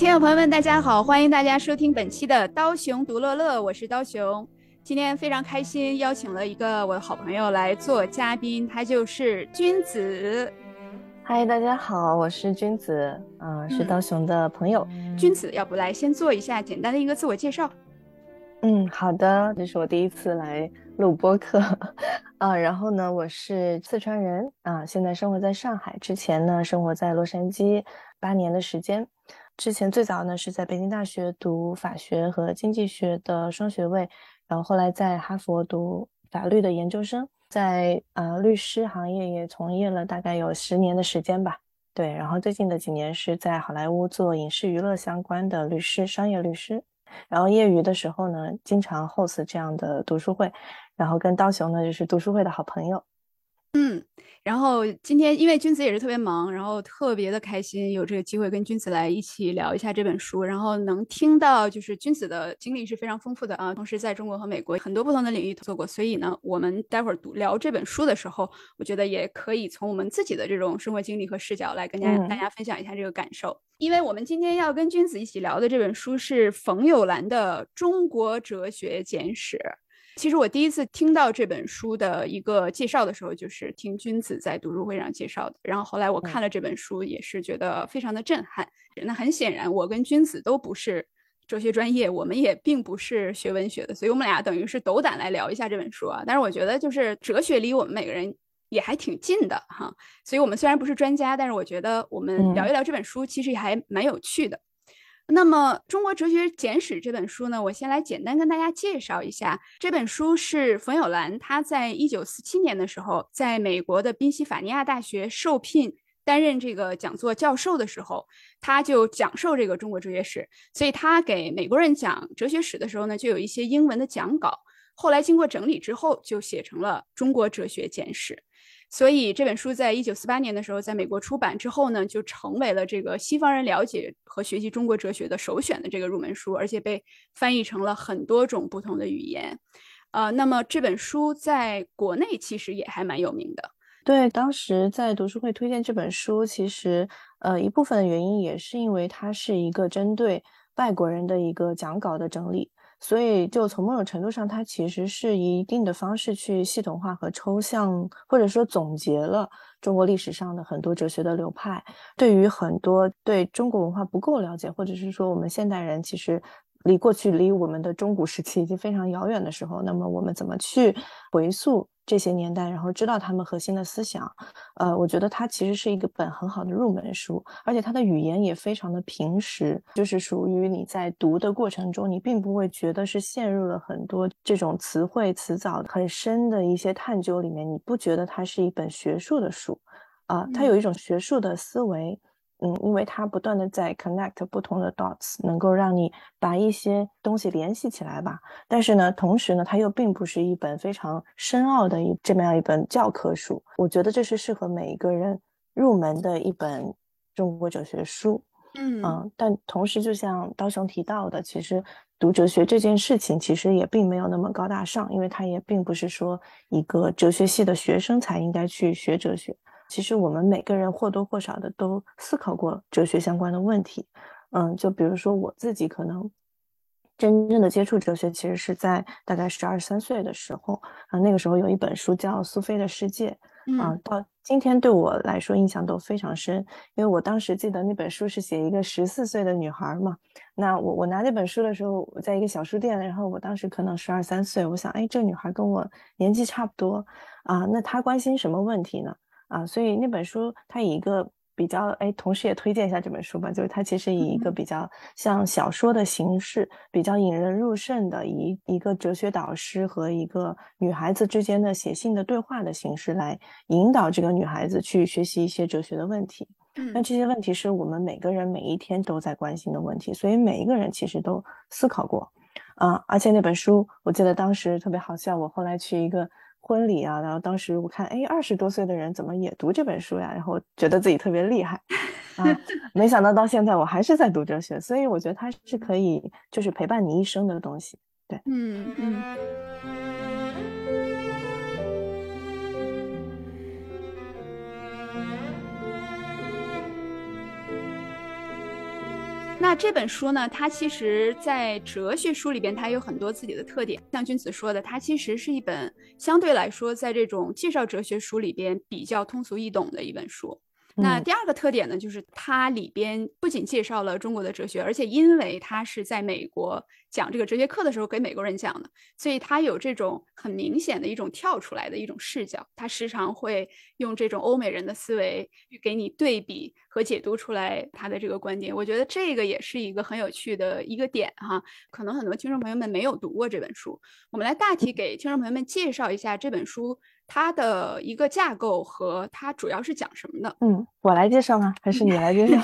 各位听众朋友们，大家好，欢迎大家收听本期的刀熊独乐乐，我是刀熊。今天非常开心，邀请了一个我的好朋友来做嘉宾，他就是君子。嗨，大家好，我是君子，嗯，是刀熊的朋友。君子，要不来先做一下简单的一个自我介绍？嗯，好的，这是我第一次来录播客，啊，然后呢，我是四川人，啊，现在生活在上海，之前呢生活在洛杉矶八年的时间，之前最早呢是在北京大学读法学和经济学的双学位，然后后来在哈佛读法律的研究生，在呃律师行业也从业了大概有十年的时间吧，对，然后最近的几年是在好莱坞做影视娱乐相关的律师，商业律师。然后业余的时候呢，经常 host 这样的读书会，然后跟刀熊呢就是读书会的好朋友。嗯，然后今天因为君子也是特别忙，然后特别的开心有这个机会跟君子来一起聊一下这本书，然后能听到就是君子的经历是非常丰富的啊，同时在中国和美国很多不同的领域做过，所以呢，我们待会儿读聊这本书的时候，我觉得也可以从我们自己的这种生活经历和视角来跟大家大家分享一下这个感受，因为我们今天要跟君子一起聊的这本书是冯友兰的《中国哲学简史》。其实我第一次听到这本书的一个介绍的时候，就是听君子在读书会上介绍的。然后后来我看了这本书，也是觉得非常的震撼。那很显然，我跟君子都不是哲学专业，我们也并不是学文学的，所以我们俩等于是斗胆来聊一下这本书啊。但是我觉得，就是哲学离我们每个人也还挺近的哈。所以我们虽然不是专家，但是我觉得我们聊一聊这本书，其实也还蛮有趣的。那么，《中国哲学简史》这本书呢，我先来简单跟大家介绍一下。这本书是冯友兰他在一九四七年的时候，在美国的宾夕法尼亚大学受聘担任这个讲座教授的时候，他就讲授这个中国哲学史。所以他给美国人讲哲学史的时候呢，就有一些英文的讲稿。后来经过整理之后，就写成了《中国哲学简史》。所以这本书在一九四八年的时候在美国出版之后呢，就成为了这个西方人了解和学习中国哲学的首选的这个入门书，而且被翻译成了很多种不同的语言。呃，那么这本书在国内其实也还蛮有名的。对，当时在读书会推荐这本书，其实呃一部分的原因也是因为它是一个针对外国人的一个讲稿的整理。所以，就从某种程度上，它其实是以一定的方式去系统化和抽象，或者说总结了中国历史上的很多哲学的流派。对于很多对中国文化不够了解，或者是说我们现代人其实。离过去、离我们的中古时期已经非常遥远的时候，那么我们怎么去回溯这些年代，然后知道他们核心的思想？呃，我觉得它其实是一个本很好的入门书，而且它的语言也非常的平实，就是属于你在读的过程中，你并不会觉得是陷入了很多这种词汇词藻很深的一些探究里面，你不觉得它是一本学术的书啊？它有一种学术的思维。嗯，因为它不断的在 connect 不同的 dots，能够让你把一些东西联系起来吧。但是呢，同时呢，它又并不是一本非常深奥的一这么样一本教科书。我觉得这是适合每一个人入门的一本中国哲学书。嗯嗯，但同时，就像刀雄提到的，其实读哲学这件事情其实也并没有那么高大上，因为它也并不是说一个哲学系的学生才应该去学哲学。其实我们每个人或多或少的都思考过哲学相关的问题，嗯，就比如说我自己可能真正的接触哲学，其实是在大概十二三岁的时候啊，那个时候有一本书叫《苏菲的世界》，啊，到今天对我来说印象都非常深，因为我当时记得那本书是写一个十四岁的女孩嘛，那我我拿那本书的时候，我在一个小书店，然后我当时可能十二三岁，我想，哎，这女孩跟我年纪差不多啊，那她关心什么问题呢？啊，所以那本书它以一个比较哎，同时也推荐一下这本书吧，就是它其实以一个比较像小说的形式，比较引人入胜的，以一个哲学导师和一个女孩子之间的写信的对话的形式来引导这个女孩子去学习一些哲学的问题。那这些问题是我们每个人每一天都在关心的问题，所以每一个人其实都思考过。啊，而且那本书我记得当时特别好笑，我后来去一个。婚礼啊，然后当时我看，哎，二十多岁的人怎么也读这本书呀？然后觉得自己特别厉害啊，没想到到现在我还是在读哲学，所以我觉得它是可以就是陪伴你一生的东西。对，嗯嗯。那这本书呢，它其实，在哲学书里边，它有很多自己的特点。像君子说的，它其实是一本相对来说，在这种介绍哲学书里边比较通俗易懂的一本书。那第二个特点呢，就是它里边不仅介绍了中国的哲学，而且因为它是在美国讲这个哲学课的时候给美国人讲的，所以它有这种很明显的一种跳出来的一种视角。它时常会用这种欧美人的思维去给你对比和解读出来他的这个观点。我觉得这个也是一个很有趣的一个点哈。可能很多听众朋友们没有读过这本书，我们来大体给听众朋友们介绍一下这本书。它的一个架构和它主要是讲什么的？嗯，我来介绍吗？还是你来介绍？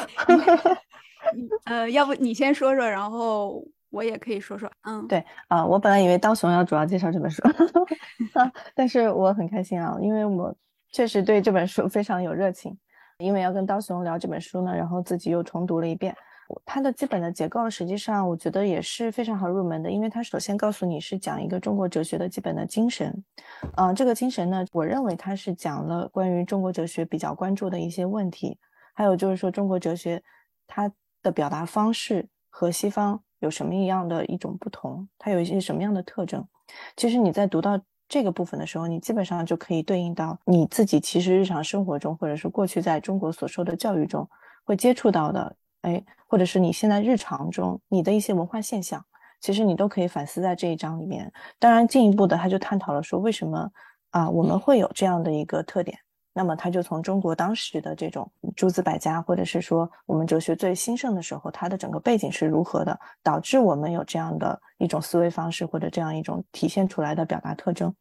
呃，要不你先说说，然后我也可以说说。嗯，对，啊，我本来以为刀熊要主要介绍这本书啊，但是我很开心啊，因为我确实对这本书非常有热情，因为要跟刀熊聊这本书呢，然后自己又重读了一遍。它的基本的结构，实际上我觉得也是非常好入门的，因为它首先告诉你是讲一个中国哲学的基本的精神，嗯，这个精神呢，我认为它是讲了关于中国哲学比较关注的一些问题，还有就是说中国哲学它的表达方式和西方有什么一样的一种不同，它有一些什么样的特征。其实你在读到这个部分的时候，你基本上就可以对应到你自己其实日常生活中，或者是过去在中国所受的教育中会接触到的。哎，或者是你现在日常中你的一些文化现象，其实你都可以反思在这一章里面。当然，进一步的他就探讨了说为什么啊我们会有这样的一个特点。那么他就从中国当时的这种诸子百家，或者是说我们哲学最兴盛的时候，它的整个背景是如何的，导致我们有这样的一种思维方式或者这样一种体现出来的表达特征。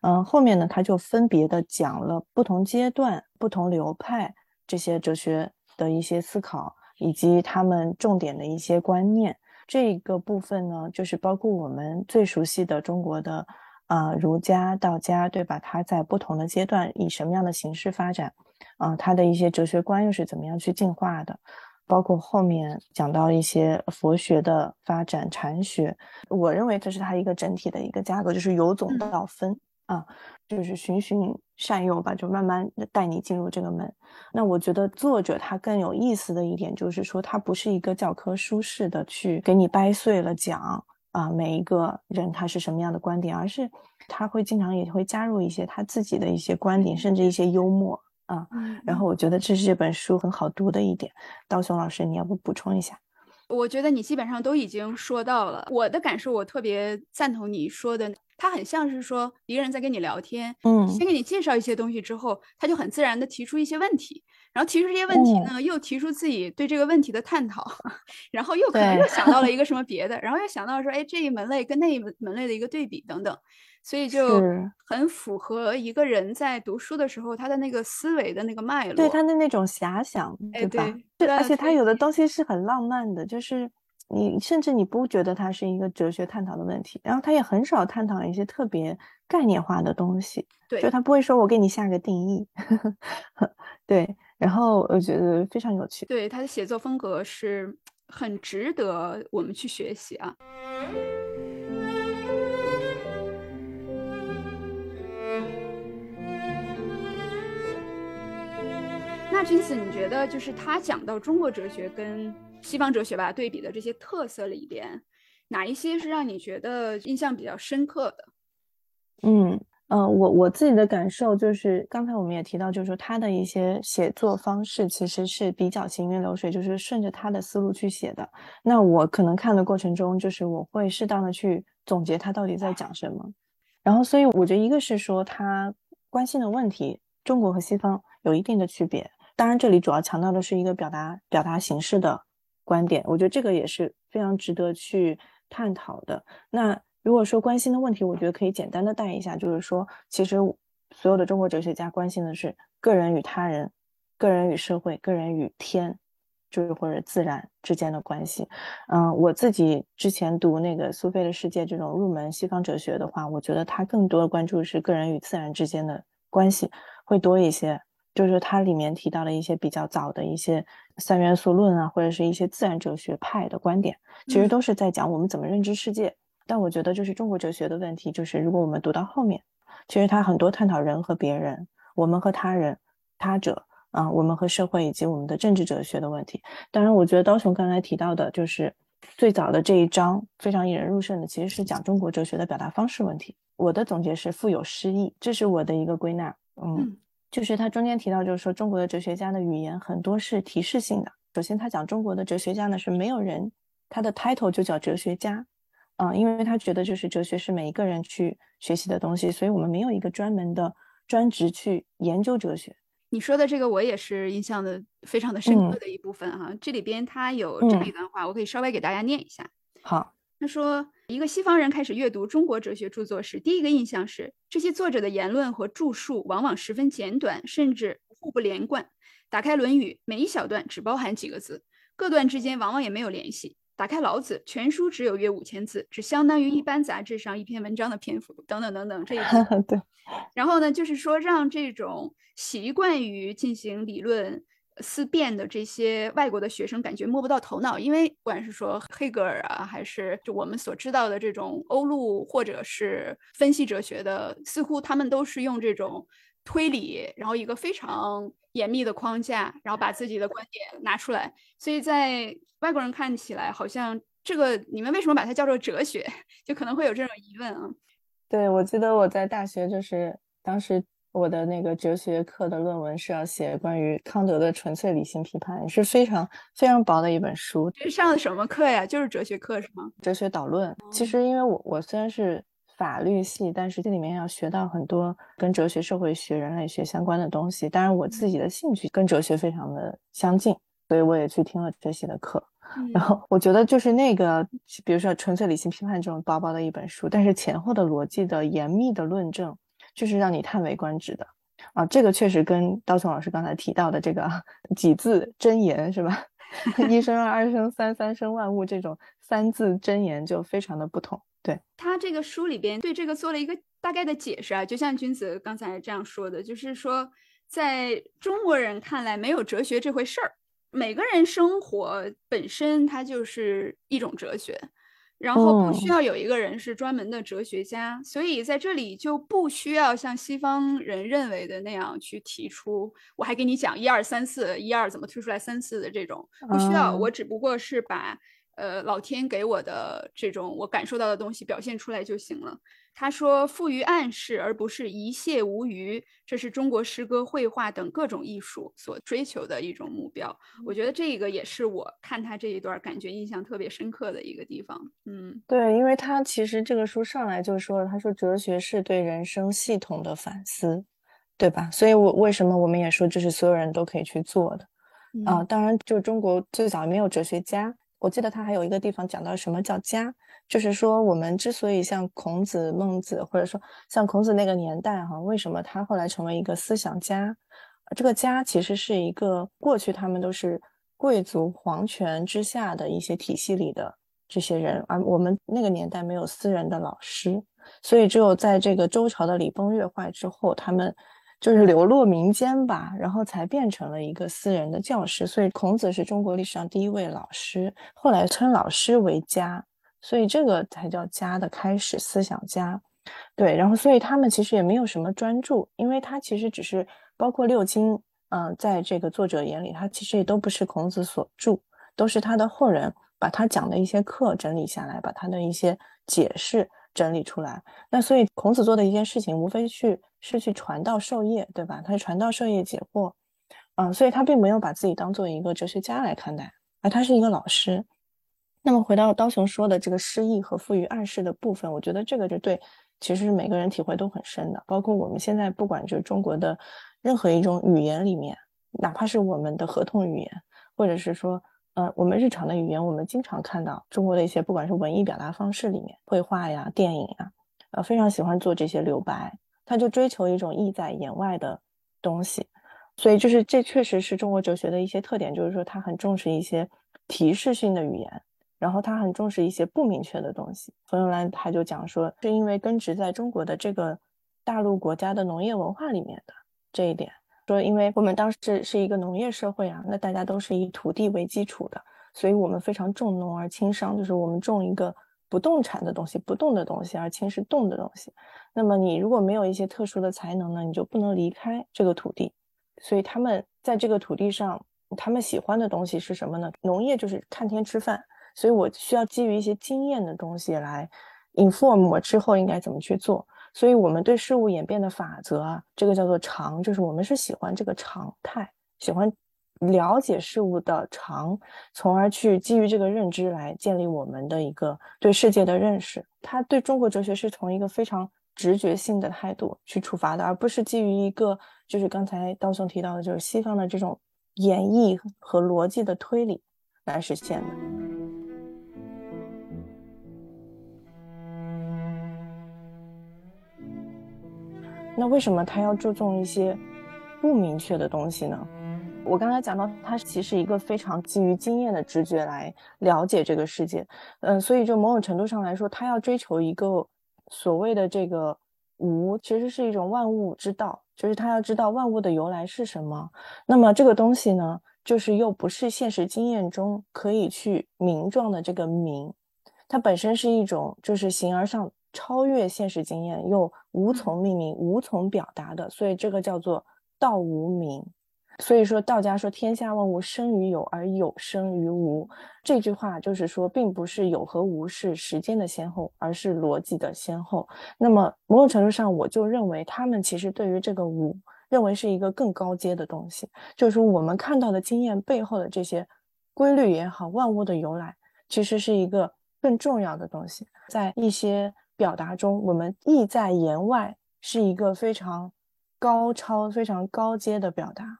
嗯，后面呢他就分别的讲了不同阶段、不同流派这些哲学的一些思考。以及他们重点的一些观念，这个部分呢，就是包括我们最熟悉的中国的啊儒家、道家，对吧？它在不同的阶段以什么样的形式发展，啊，它的一些哲学观又是怎么样去进化的？包括后面讲到一些佛学的发展、禅学，我认为这是它一个整体的一个架构，就是由总到分。啊，就是循循善诱吧，就慢慢带你进入这个门。那我觉得作者他更有意思的一点就是说，他不是一个教科书式的去给你掰碎了讲啊，每一个人他是什么样的观点，而是他会经常也会加入一些他自己的一些观点，甚至一些幽默啊。然后我觉得这是这本书很好读的一点。刀雄老师，你要不补充一下？我觉得你基本上都已经说到了。我的感受，我特别赞同你说的。他很像是说一个人在跟你聊天，嗯，先给你介绍一些东西之后，他就很自然的提出一些问题，然后提出这些问题呢，又提出自己对这个问题的探讨，然后又可能又想到了一个什么别的，然后又想到说，哎，这一门类跟那一门门类的一个对比等等，所以就很符合一个人在读书的时候他的那个思维的那个脉络，对他的那种遐想，对吧？对，而且他有的东西是很浪漫的，就是。你甚至你不觉得它是一个哲学探讨的问题，然后他也很少探讨一些特别概念化的东西，对，就他不会说我给你下个定义，对，然后我觉得非常有趣，对，他的写作风格是很值得我们去学习啊。那君子，你觉得就是他讲到中国哲学跟？西方哲学吧，对比的这些特色里边，哪一些是让你觉得印象比较深刻的？嗯嗯，我我自己的感受就是，刚才我们也提到，就是说他的一些写作方式其实是比较行云流水，就是顺着他的思路去写的。那我可能看的过程中，就是我会适当的去总结他到底在讲什么。然后，所以我觉得一个是说他关心的问题，中国和西方有一定的区别。当然，这里主要强调的是一个表达表达形式的。观点，我觉得这个也是非常值得去探讨的。那如果说关心的问题，我觉得可以简单的带一下，就是说，其实所有的中国哲学家关心的是个人与他人、个人与社会、个人与天，就是或者自然之间的关系。嗯，我自己之前读那个苏菲的世界这种入门西方哲学的话，我觉得他更多的关注是个人与自然之间的关系会多一些。就是它里面提到了一些比较早的一些三元素论啊，或者是一些自然哲学派的观点，其实都是在讲我们怎么认知世界。但我觉得，就是中国哲学的问题，就是如果我们读到后面，其实它很多探讨人和别人、我们和他人、他者啊，我们和社会以及我们的政治哲学的问题。当然，我觉得刀雄刚才提到的，就是最早的这一章非常引人入胜的，其实是讲中国哲学的表达方式问题。我的总结是富有诗意，这是我的一个归纳。嗯，就是他中间提到，就是说中国的哲学家的语言很多是提示性的。首先，他讲中国的哲学家呢是没有人，他的 title 就叫哲学家，啊，因为他觉得就是哲学是每一个人去学习的东西，所以我们没有一个专门的专职去研究哲学。你说的这个我也是印象的非常的深刻的一部分哈，这里边他有这么一段话，我可以稍微给大家念一下。好，他说，一个西方人开始阅读中国哲学著作时，第一个印象是这些作者的言论和著述往往十分简短，甚至互不连贯。打开《论语》，每一小段只包含几个字，各段之间往往也没有联系。打开《老子》，全书只有约五千字，只相当于一般杂志上一篇文章的篇幅，等等等等。这一 对。然后呢，就是说让这种习惯于进行理论思辨的这些外国的学生感觉摸不到头脑，因为不管是说黑格尔啊，还是就我们所知道的这种欧陆或者是分析哲学的，似乎他们都是用这种推理，然后一个非常严密的框架，然后把自己的观点拿出来，所以在。外国人看起来好像这个，你们为什么把它叫做哲学？就可能会有这种疑问啊。对，我记得我在大学就是当时我的那个哲学课的论文是要写关于康德的纯粹理性批判，是非常非常薄的一本书。这上的什么课呀？就是哲学课是吗？哲学导论。其实因为我我虽然是法律系，但是这里面要学到很多跟哲学、社会学、人类学相关的东西。当然我自己的兴趣跟哲学非常的相近，所以我也去听了这些的课。然后我觉得就是那个，比如说《纯粹理性批判》这种薄薄的一本书，但是前后的逻辑的严密的论证，就是让你叹为观止的啊！这个确实跟刀雄老师刚才提到的这个 几字真言是吧？一生二，二生三，三生万物这种三字真言就非常的不同。对他这个书里边对这个做了一个大概的解释啊，就像君子刚才这样说的，就是说在中国人看来没有哲学这回事儿。每个人生活本身它就是一种哲学，然后不需要有一个人是专门的哲学家，所以在这里就不需要像西方人认为的那样去提出，我还给你讲一二三四，一二怎么推出来三四的这种，不需要，我只不过是把。呃，老天给我的这种我感受到的东西表现出来就行了。他说，富于暗示而不是一泻无余，这是中国诗歌、绘画等各种艺术所追求的一种目标。我觉得这个也是我看他这一段感觉印象特别深刻的一个地方。嗯，对，因为他其实这个书上来就说了，他说哲学是对人生系统的反思，对吧？所以，我为什么我们也说这是所有人都可以去做的啊？当然，就中国最早没有哲学家。我记得他还有一个地方讲到什么叫家，就是说我们之所以像孔子、孟子，或者说像孔子那个年代哈，为什么他后来成为一个思想家？这个家其实是一个过去他们都是贵族皇权之下的一些体系里的这些人，而我们那个年代没有私人的老师，所以只有在这个周朝的礼崩乐坏之后，他们。就是流落民间吧，然后才变成了一个私人的教师。所以孔子是中国历史上第一位老师，后来称老师为家，所以这个才叫家的开始，思想家。对，然后所以他们其实也没有什么专注，因为他其实只是包括六经，嗯，在这个作者眼里，他其实也都不是孔子所著，都是他的后人把他讲的一些课整理下来，把他的一些解释。整理出来，那所以孔子做的一件事情，无非去是去传道授业，对吧？他是传道授业解惑，嗯，所以他并没有把自己当做一个哲学家来看待，而他是一个老师。那么回到刀雄说的这个诗意和赋予暗示的部分，我觉得这个就对，其实每个人体会都很深的。包括我们现在不管就是中国的任何一种语言里面，哪怕是我们的合同语言，或者是说。呃，我们日常的语言，我们经常看到中国的一些，不管是文艺表达方式里面，绘画呀、电影呀，呃，非常喜欢做这些留白，他就追求一种意在言外的东西。所以，就是这确实是中国哲学的一些特点，就是说他很重视一些提示性的语言，然后他很重视一些不明确的东西。冯友兰他就讲说，是因为根植在中国的这个大陆国家的农业文化里面的这一点。说，因为我们当时是一个农业社会啊，那大家都是以土地为基础的，所以我们非常重农而轻商，就是我们种一个不动产的东西，不动的东西，而轻是动的东西。那么你如果没有一些特殊的才能呢，你就不能离开这个土地。所以他们在这个土地上，他们喜欢的东西是什么呢？农业就是看天吃饭，所以我需要基于一些经验的东西来 inform 我之后应该怎么去做。所以，我们对事物演变的法则啊，这个叫做常，就是我们是喜欢这个常态，喜欢了解事物的长，从而去基于这个认知来建立我们的一个对世界的认识。他对中国哲学是从一个非常直觉性的态度去出发的，而不是基于一个就是刚才刀兄提到的，就是西方的这种演绎和逻辑的推理来实现的。那为什么他要注重一些不明确的东西呢？我刚才讲到，他其实一个非常基于经验的直觉来了解这个世界，嗯，所以就某种程度上来说，他要追求一个所谓的这个无，其实是一种万物之道，就是他要知道万物的由来是什么。那么这个东西呢，就是又不是现实经验中可以去名状的这个名，它本身是一种就是形而上。超越现实经验又无从命名、无从表达的，所以这个叫做道无名。所以说道家说天下万物生于有而有生于无，这句话就是说，并不是有和无是时间的先后，而是逻辑的先后。那么某种程度上，我就认为他们其实对于这个无，认为是一个更高阶的东西，就是说我们看到的经验背后的这些规律也好，万物的由来，其实是一个更重要的东西，在一些。表达中，我们意在言外是一个非常高超、非常高阶的表达。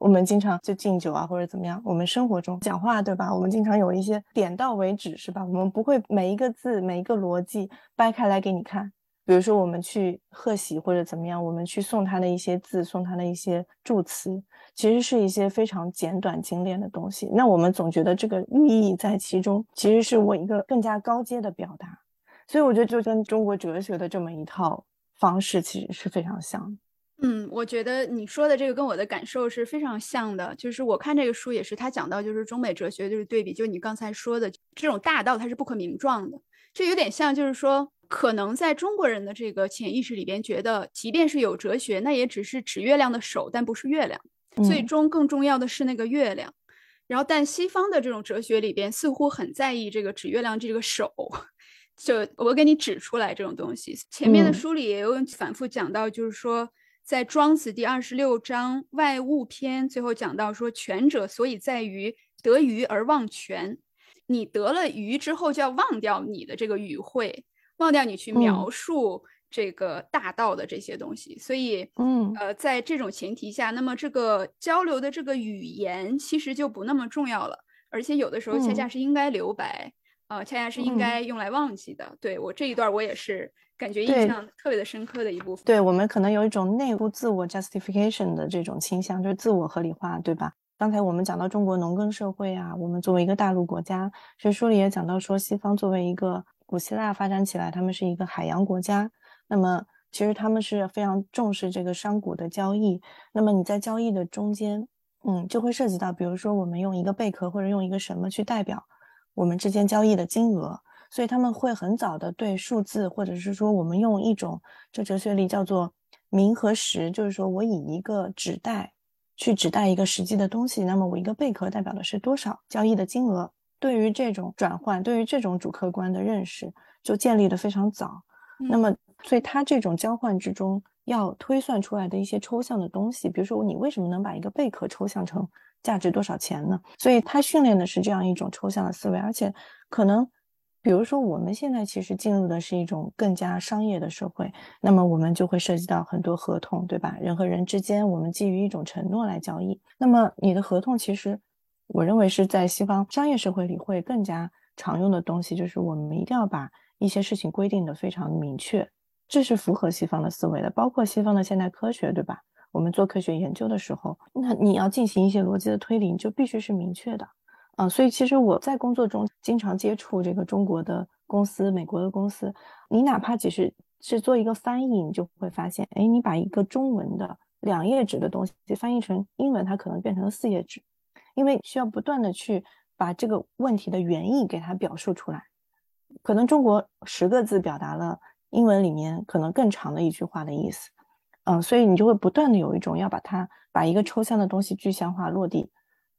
我们经常就敬酒啊，或者怎么样。我们生活中讲话，对吧？我们经常有一些点到为止，是吧？我们不会每一个字、每一个逻辑掰开来给你看。比如说，我们去贺喜或者怎么样，我们去送他的一些字，送他的一些祝词，其实是一些非常简短精炼的东西。那我们总觉得这个寓意在其中，其实是我一个更加高阶的表达。所以我觉得就跟中国哲学的这么一套方式其实是非常像。嗯，我觉得你说的这个跟我的感受是非常像的。就是我看这个书也是，他讲到就是中美哲学就是对比，就你刚才说的这种大道它是不可名状的，这有点像就是说，可能在中国人的这个潜意识里边觉得，即便是有哲学，那也只是指月亮的手，但不是月亮，最终更重要的是那个月亮。然后但西方的这种哲学里边似乎很在意这个指月亮这个手。就我给你指出来这种东西，前面的书里也有反复讲到，就是说在庄子第二十六章外物篇最后讲到说，权者所以在于得鱼而忘权。你得了鱼之后，就要忘掉你的这个语汇，忘掉你去描述这个大道的这些东西。所以，嗯，呃，在这种前提下，那么这个交流的这个语言其实就不那么重要了，而且有的时候恰恰是应该留白。啊，恰恰是应该用来忘记的。对我这一段，我也是感觉印象特别的深刻的一部分。对我们可能有一种内部自我 justification 的这种倾向，就是自我合理化，对吧？刚才我们讲到中国农耕社会啊，我们作为一个大陆国家，其实书里也讲到说，西方作为一个古希腊发展起来，他们是一个海洋国家，那么其实他们是非常重视这个商贾的交易。那么你在交易的中间，嗯，就会涉及到，比如说我们用一个贝壳或者用一个什么去代表。我们之间交易的金额，所以他们会很早的对数字，或者是说我们用一种这哲学里叫做名和实，就是说我以一个纸袋去指代一个实际的东西，那么我一个贝壳代表的是多少交易的金额。对于这种转换，对于这种主客观的认识，就建立的非常早。那么，所以它这种交换之中要推算出来的一些抽象的东西，比如说你为什么能把一个贝壳抽象成？价值多少钱呢？所以他训练的是这样一种抽象的思维，而且可能，比如说我们现在其实进入的是一种更加商业的社会，那么我们就会涉及到很多合同，对吧？人和人之间，我们基于一种承诺来交易。那么你的合同，其实我认为是在西方商业社会里会更加常用的东西，就是我们一定要把一些事情规定的非常明确，这是符合西方的思维的，包括西方的现代科学，对吧？我们做科学研究的时候，那你要进行一些逻辑的推理，你就必须是明确的，啊，所以其实我在工作中经常接触这个中国的公司、美国的公司，你哪怕只是是做一个翻译，你就会发现，哎，你把一个中文的两页纸的东西翻译成英文，它可能变成了四页纸，因为需要不断的去把这个问题的原意给它表述出来，可能中国十个字表达了英文里面可能更长的一句话的意思。嗯，所以你就会不断的有一种要把它把一个抽象的东西具象化落地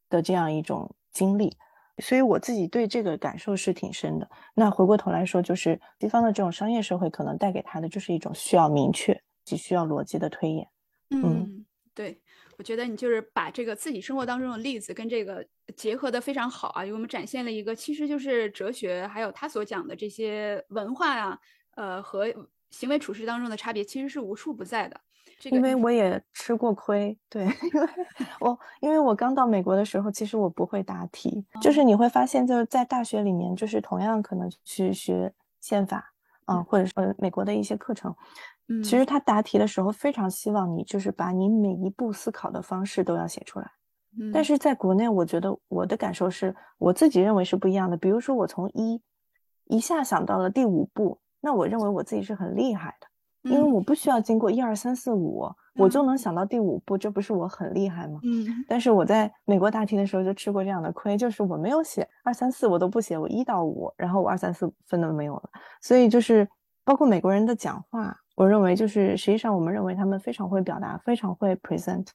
的这样一种经历。所以我自己对这个感受是挺深的。那回过头来说，就是西方的这种商业社会可能带给他的就是一种需要明确、及需要逻辑的推演。嗯，对，我觉得你就是把这个自己生活当中的例子跟这个结合的非常好啊，给我们展现了一个其实就是哲学，还有他所讲的这些文化啊，呃和行为处事当中的差别其实是无处不在的。因为我也吃过亏，对，因为 我因为我刚到美国的时候，其实我不会答题，就是你会发现，就是在大学里面，就是同样可能去学宪法，嗯，或者说美国的一些课程，嗯，其实他答题的时候非常希望你就是把你每一步思考的方式都要写出来，嗯，但是在国内，我觉得我的感受是我自己认为是不一样的，比如说我从一一下想到了第五步，那我认为我自己是很厉害的。因为我不需要经过一二三四五，我就能想到第五步，这不是我很厉害吗？嗯。但是我在美国答题的时候就吃过这样的亏，就是我没有写二三四，我都不写，我一到五，然后我二三四分都没有了。所以就是包括美国人的讲话，我认为就是实际上我们认为他们非常会表达，非常会 present，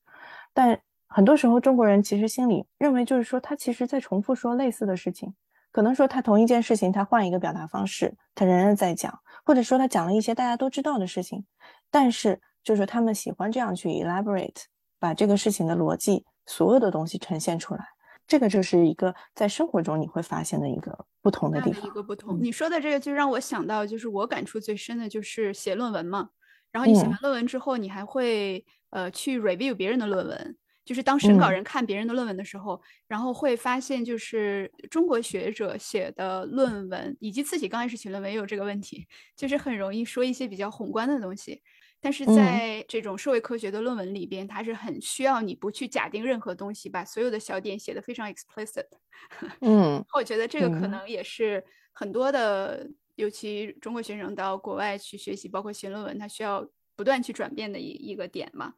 但很多时候中国人其实心里认为就是说他其实在重复说类似的事情。可能说他同一件事情，他换一个表达方式，他仍然在讲，或者说他讲了一些大家都知道的事情，但是就是他们喜欢这样去 elaborate，把这个事情的逻辑所有的东西呈现出来，这个就是一个在生活中你会发现的一个不同的地方。一个不同，你说的这个就让我想到，就是我感触最深的就是写论文嘛，然后你写完论文之后，你还会呃去 review 别人的论文。就是当审稿人看别人的论文的时候，然后会发现，就是中国学者写的论文，以及自己刚开始写论文也有这个问题，就是很容易说一些比较宏观的东西。但是在这种社会科学的论文里边，它是很需要你不去假定任何东西，把所有的小点写得非常 explicit。嗯，我觉得这个可能也是很多的，尤其中国学生到国外去学习，包括写论文，他需要不断去转变的一一个点嘛。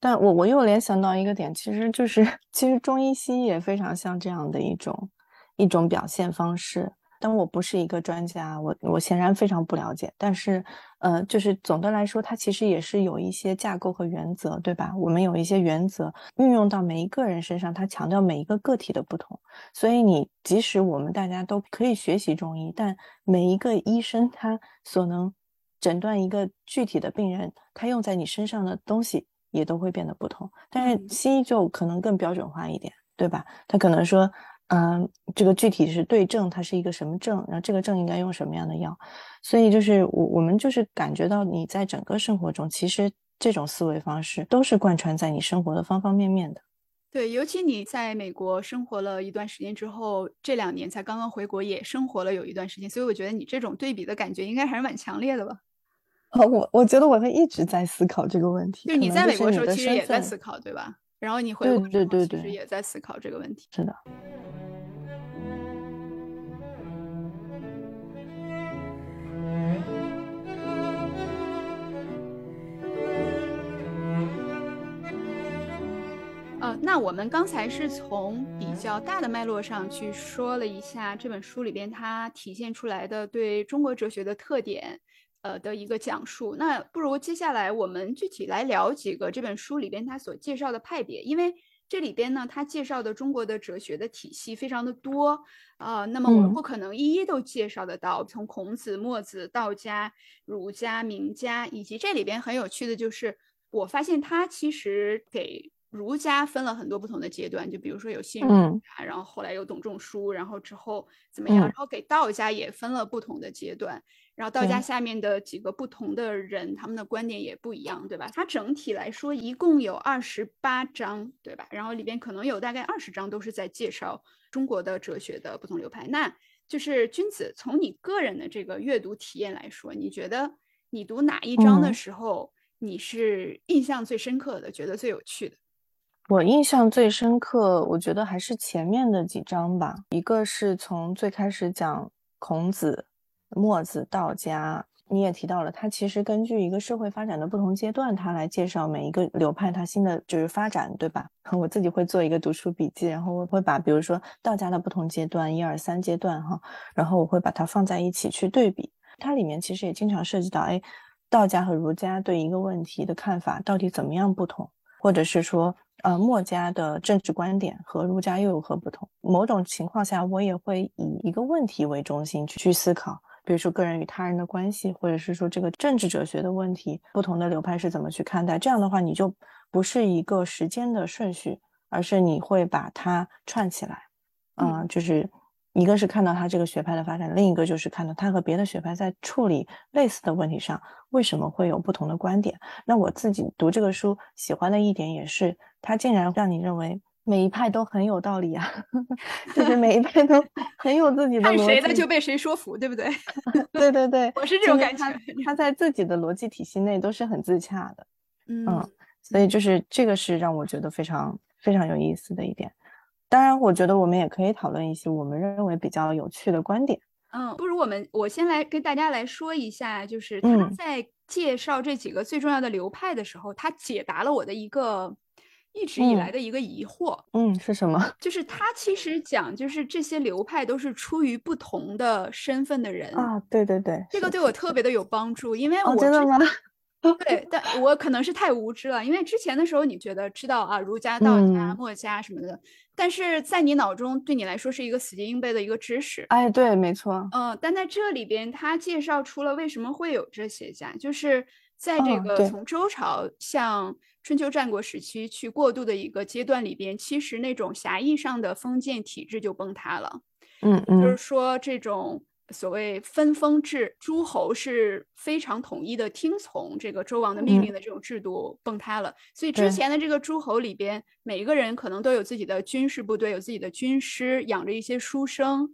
但我我又联想到一个点，其实就是 其实中医西医也非常像这样的一种一种表现方式。但我不是一个专家，我我显然非常不了解。但是，呃，就是总的来说，它其实也是有一些架构和原则，对吧？我们有一些原则运用到每一个人身上，它强调每一个个体的不同。所以，你即使我们大家都可以学习中医，但每一个医生他所能诊断一个具体的病人，他用在你身上的东西。也都会变得不同，但是西医就可能更标准化一点，对吧？他可能说，嗯，这个具体是对症，它是一个什么症，然后这个症应该用什么样的药，所以就是我我们就是感觉到你在整个生活中，其实这种思维方式都是贯穿在你生活的方方面面的。对，尤其你在美国生活了一段时间之后，这两年才刚刚回国，也生活了有一段时间，所以我觉得你这种对比的感觉应该还是蛮强烈的吧。哦，我我觉得我会一直在思考这个问题。就你在美国的时候，其实也在思考，对吧？然后你回国对对对其实也在思考这个问题。是的。呃，那我们刚才是从比较大的脉络上去说了一下这本书里边它体现出来的对中国哲学的特点。呃的一个讲述，那不如接下来我们具体来聊几个这本书里边他所介绍的派别，因为这里边呢，他介绍的中国的哲学的体系非常的多啊，那么我们不可能一一都介绍得到，从孔子、墨子、道家、儒家、名家，以及这里边很有趣的就是，我发现他其实给儒家分了很多不同的阶段，就比如说有新儒家，然后后来有董仲舒，然后之后怎么样，然后给道家也分了不同的阶段。然后道家下面的几个不同的人，他们的观点也不一样，对吧？它整体来说一共有二十八章，对吧？然后里边可能有大概二十章都是在介绍中国的哲学的不同流派。那就是君子从你个人的这个阅读体验来说，你觉得你读哪一章的时候你是印象最深刻的，觉得最有趣的？我印象最深刻，我觉得还是前面的几章吧。一个是从最开始讲孔子。墨子、道家，你也提到了，它其实根据一个社会发展的不同阶段，它来介绍每一个流派它新的就是发展，对吧？我自己会做一个读书笔记，然后我会把比如说道家的不同阶段，一二三阶段哈，然后我会把它放在一起去对比。它里面其实也经常涉及到，哎，道家和儒家对一个问题的看法到底怎么样不同，或者是说呃，墨家的政治观点和儒家又有何不同？某种情况下，我也会以一个问题为中心去去思考，比如说个人与他人的关系，或者是说这个政治哲学的问题，不同的流派是怎么去看待？这样的话，你就不是一个时间的顺序，而是你会把它串起来，嗯，就是。一个是看到他这个学派的发展，另一个就是看到他和别的学派在处理类似的问题上为什么会有不同的观点。那我自己读这个书喜欢的一点也是，他竟然让你认为每一派都很有道理啊，就是每一派都很有自己的。看谁的就被谁说服，对不对？对对对，我是这种感觉。他在自己的逻辑体系内都是很自洽的，嗯，所以就是这个是让我觉得非常非常有意思的一点。当然，我觉得我们也可以讨论一些我们认为比较有趣的观点。嗯，不如我们我先来跟大家来说一下，就是他在介绍这几个最重要的流派的时候，他解答了我的一个一直以来的一个疑惑。嗯，是什么？就是他其实讲，就是这些流派都是出于不同的身份的人啊。对对对，这个对我特别的有帮助，因为我真的吗？对，但我可能是太无知了，因为之前的时候你觉得知道啊，儒家、道家、墨家什么的，但是在你脑中对你来说是一个死记硬背的一个知识。哎，对，没错。嗯，但在这里边他介绍出了为什么会有这些家，就是在这个从周朝向春秋战国时期去过渡的一个阶段里边，其实那种狭义上的封建体制就崩塌了。嗯嗯，就是说这种。所谓分封制，诸侯是非常统一的，听从这个周王的命令的这种制度崩塌了。所以之前的这个诸侯里边，每一个人可能都有自己的军事部队，有自己的军师，养着一些书生。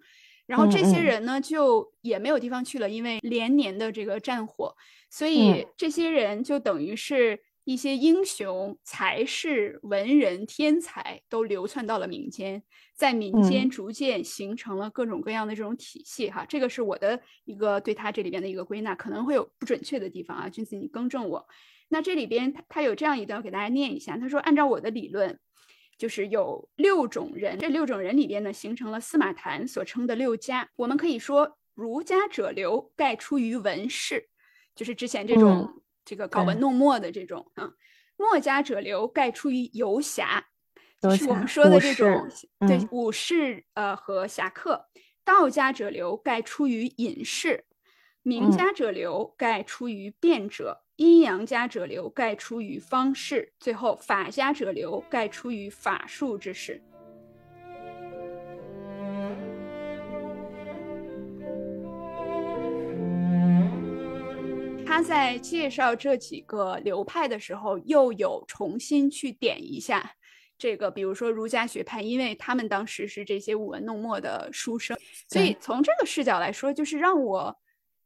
然后这些人呢，就也没有地方去了，因为连年的这个战火，所以这些人就等于是。一些英雄、才士、文人、天才都流窜到了民间，在民间逐渐形成了各种各样的这种体系。哈，这个是我的一个对他这里边的一个归纳，可能会有不准确的地方啊，君子你更正我。那这里边他他有这样一段，给大家念一下。他说，按照我的理论，就是有六种人，这六种人里边呢，形成了司马谈所称的六家。我们可以说，儒家者流，盖出于文士，就是之前这种。这个搞文弄墨的这种啊，墨家者流盖出于游侠，就是我们说的这种对武士呃和侠客；道家者流盖出于隐士，名家者流盖出于辩者，阴阳家者流盖出于方士，最后法家者流盖出于法术之士。他在介绍这几个流派的时候，又有重新去点一下这个，比如说儒家学派，因为他们当时是这些舞文弄墨的书生，所以从这个视角来说，就是让我。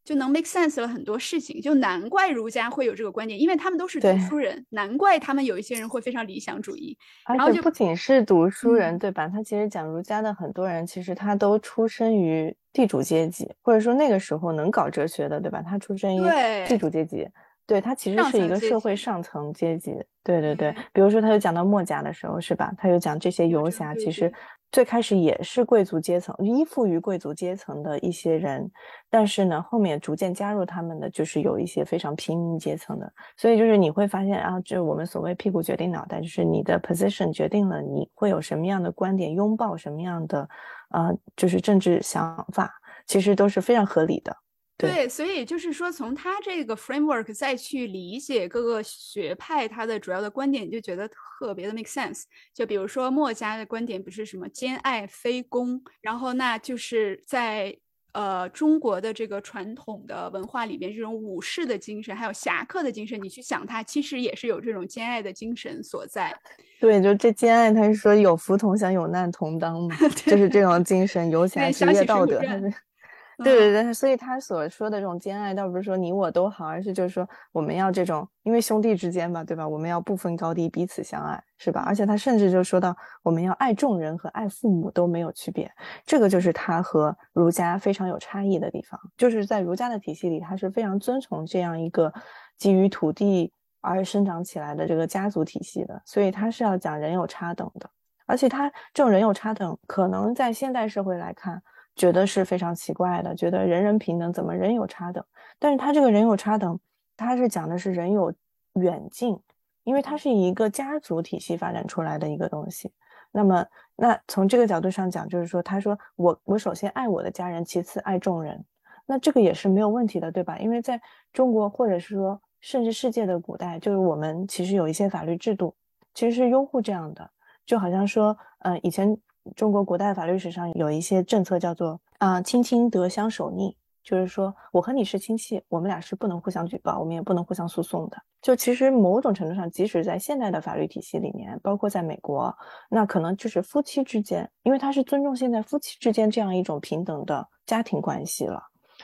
就能 make sense 了很多事情，就难怪儒家会有这个观点，因为他们都是读书人，难怪他们有一些人会非常理想主义。然后就不仅是读书人，对吧？他其实讲儒家的很多人，其实他都出身于地主阶级，或者说那个时候能搞哲学的，对吧？他出身于地主阶级，对他其实是一个社会上层阶级。对对对，比如说他就讲到墨家的时候，是吧？他就讲这些游侠其实。最开始也是贵族阶层，依附于贵族阶层的一些人，但是呢，后面逐渐加入他们的就是有一些非常平民阶层的，所以就是你会发现啊，就我们所谓屁股决定脑袋，就是你的 position 决定了你会有什么样的观点，拥抱什么样的，呃，就是政治想法，其实都是非常合理的。对，所以就是说，从他这个 framework 再去理解各个学派，他的主要的观点，你就觉得特别的 make sense。就比如说墨家的观点，不是什么兼爱非攻，然后那就是在呃中国的这个传统的文化里边，这种武士的精神，还有侠客的精神，你去想它，其实也是有这种兼爱的精神所在。对，就这兼爱，他是说有福同享，有难同当嘛，就是这种精神，游侠职业道德。对对对，所以他所说的这种兼爱，倒不是说你我都好，而是就是说我们要这种，因为兄弟之间吧，对吧？我们要不分高低，彼此相爱，是吧？而且他甚至就说到，我们要爱众人和爱父母都没有区别，这个就是他和儒家非常有差异的地方。就是在儒家的体系里，他是非常遵从这样一个基于土地而生长起来的这个家族体系的，所以他是要讲人有差等的，而且他这种人有差等，可能在现代社会来看。觉得是非常奇怪的，觉得人人平等，怎么人有差等？但是他这个人有差等，他是讲的是人有远近，因为它是一个家族体系发展出来的一个东西。那么，那从这个角度上讲，就是说，他说我我首先爱我的家人，其次爱众人，那这个也是没有问题的，对吧？因为在中国，或者是说甚至世界的古代，就是我们其实有一些法律制度，其实是拥护这样的，就好像说，嗯，以前中国古代法律史上有一些政策叫做啊，亲亲得相守逆。就是说，我和你是亲戚，我们俩是不能互相举报，我们也不能互相诉讼的。就其实某种程度上，即使在现代的法律体系里面，包括在美国，那可能就是夫妻之间，因为他是尊重现在夫妻之间这样一种平等的家庭关系了。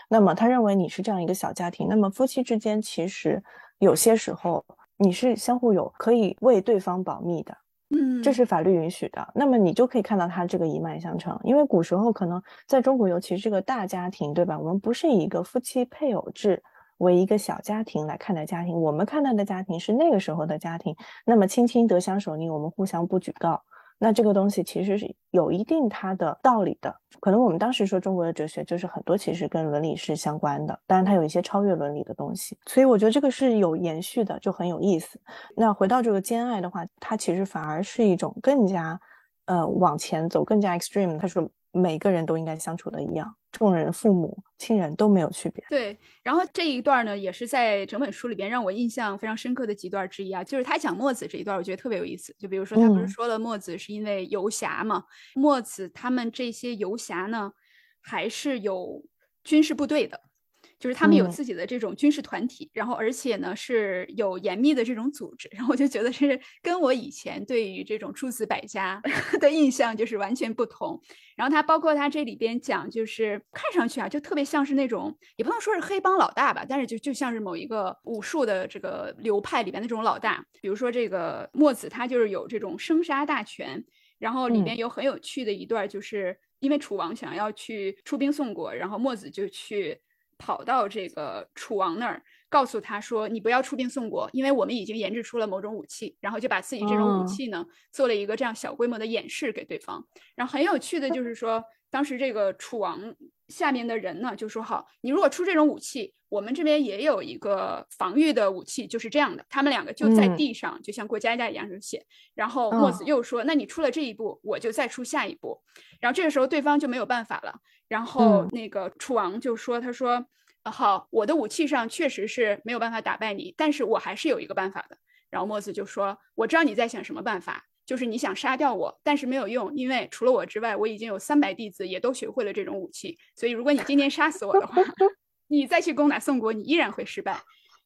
那么他认为你是这样一个小家庭，那么夫妻之间其实有些时候你是相互有可以为对方保密的。嗯，这是法律允许的，那么你就可以看到它这个一脉相承。因为古时候可能在中国，尤其是个大家庭，对吧？我们不是以一个夫妻配偶制为一个小家庭来看待家庭，我们看待的家庭是那个时候的家庭。那么亲亲得相守你，我们互相不举告。那这个东西其实是有一定它的道理的，可能我们当时说中国的哲学就是很多其实跟伦理是相关的，当然它有一些超越伦理的东西，所以我觉得这个是有延续的，就很有意思。那回到这个兼爱的话，它其实反而是一种更加，呃，往前走，更加 extreme。它说。每个人都应该相处的一样，众人、父母、亲人都没有区别。对，然后这一段呢，也是在整本书里边让我印象非常深刻的几段之一啊，就是他讲墨子这一段，我觉得特别有意思。就比如说，他不是说了墨子是因为游侠嘛？墨子他们这些游侠呢，还是有军事部队的。就是他们有自己的这种军事团体，然后而且呢是有严密的这种组织，然后我就觉得是跟我以前对于这种诸子百家 的印象就是完全不同。然后他包括他这里边讲，就是看上去啊就特别像是那种也不能说是黑帮老大吧，但是就就像是某一个武术的这个流派里边那种老大。比如说这个墨子，他就是有这种生杀大权。然后里边有很有趣的一段，就是因为楚王想要去出兵宋国，然后墨子就去。跑到这个楚王那儿，告诉他说：“你不要出兵宋国，因为我们已经研制出了某种武器。”然后就把自己这种武器呢，做了一个这样小规模的演示给对方。然后很有趣的就是说，当时这个楚王下面的人呢，就说：“好，你如果出这种武器，我们这边也有一个防御的武器，就是这样的。”他们两个就在地上，就像过家家一样就写。然后墨子又说：“那你出了这一步，我就再出下一步。”然后这个时候对方就没有办法了。然后那个楚王就说：“他说。”好，我的武器上确实是没有办法打败你，但是我还是有一个办法的。然后墨子就说：“我知道你在想什么办法，就是你想杀掉我，但是没有用，因为除了我之外，我已经有三百弟子也都学会了这种武器。所以如果你今天杀死我的话，你再去攻打宋国，你依然会失败。”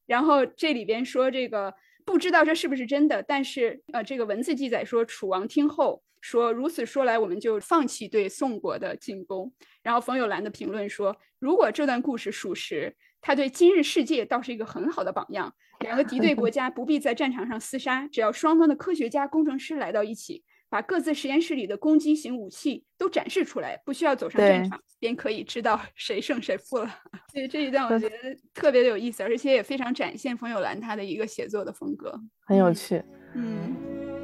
然后这里边说这个不知道这是不是真的，但是呃，这个文字记载说楚王听后。说如此说来，我们就放弃对宋国的进攻。然后冯友兰的评论说，如果这段故事属实，他对今日世界倒是一个很好的榜样。两个敌对国家不必在战场上厮杀，只要双方的科学家、工程师来到一起，把各自实验室里的攻击型武器都展示出来，不需要走上战场，便可以知道谁胜谁负了。所以这一段我觉得特别的有意思，而且也非常展现冯友兰他的一个写作的风格，很有趣。嗯。